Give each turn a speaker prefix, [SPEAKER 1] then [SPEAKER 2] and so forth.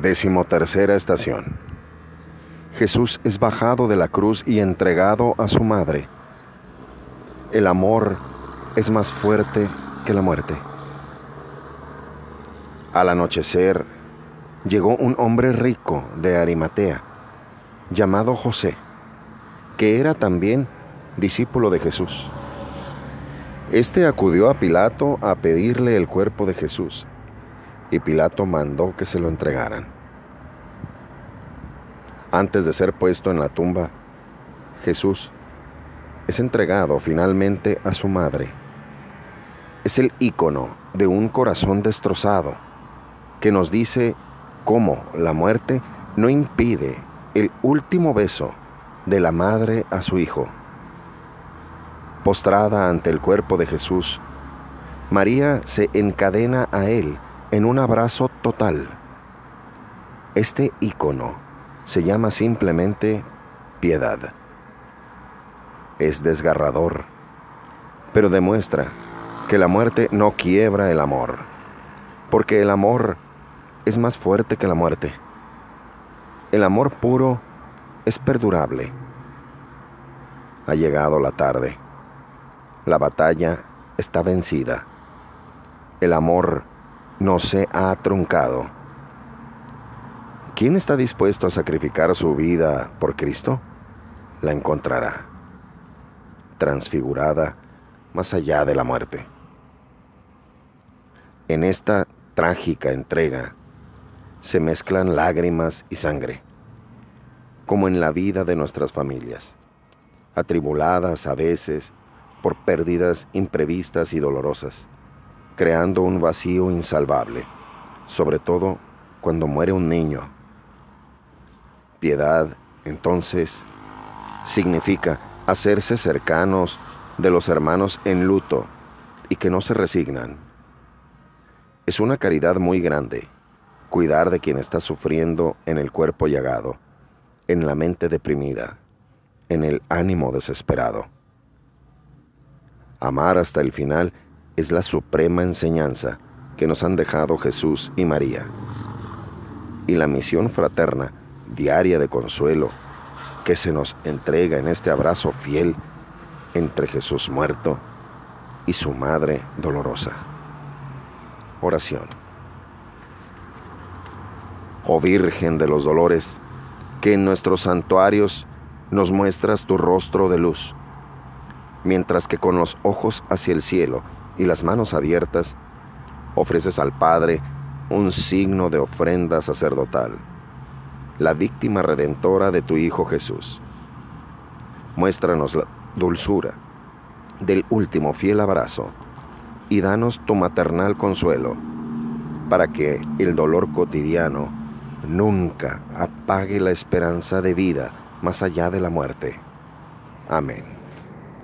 [SPEAKER 1] Decimotercera estación. Jesús es bajado de la cruz y entregado a su madre. El amor es más fuerte que la muerte. Al anochecer llegó un hombre rico de Arimatea, llamado José, que era también discípulo de Jesús. Este acudió a Pilato a pedirle el cuerpo de Jesús y Pilato mandó que se lo entregaran. Antes de ser puesto en la tumba, Jesús es entregado finalmente a su madre. Es el ícono de un corazón destrozado que nos dice cómo la muerte no impide el último beso de la madre a su hijo. Postrada ante el cuerpo de Jesús, María se encadena a él en un abrazo total. Este icono se llama simplemente piedad. Es desgarrador, pero demuestra que la muerte no quiebra el amor, porque el amor es más fuerte que la muerte. El amor puro es perdurable. Ha llegado la tarde. La batalla está vencida. El amor no se ha truncado. ¿Quién está dispuesto a sacrificar su vida por Cristo? La encontrará, transfigurada más allá de la muerte. En esta trágica entrega se mezclan lágrimas y sangre, como en la vida de nuestras familias, atribuladas a veces por pérdidas imprevistas y dolorosas creando un vacío insalvable, sobre todo cuando muere un niño. Piedad, entonces, significa hacerse cercanos de los hermanos en luto y que no se resignan. Es una caridad muy grande cuidar de quien está sufriendo en el cuerpo llagado, en la mente deprimida, en el ánimo desesperado. Amar hasta el final es la suprema enseñanza que nos han dejado Jesús y María. Y la misión fraterna, diaria de consuelo, que se nos entrega en este abrazo fiel entre Jesús muerto y su Madre dolorosa. Oración. Oh Virgen de los Dolores, que en nuestros santuarios nos muestras tu rostro de luz, mientras que con los ojos hacia el cielo y las manos abiertas, ofreces al Padre un signo de ofrenda sacerdotal, la víctima redentora de tu Hijo Jesús. Muéstranos la dulzura del último fiel abrazo y danos tu maternal consuelo para que el dolor cotidiano nunca apague la esperanza de vida más allá de la muerte. Amén.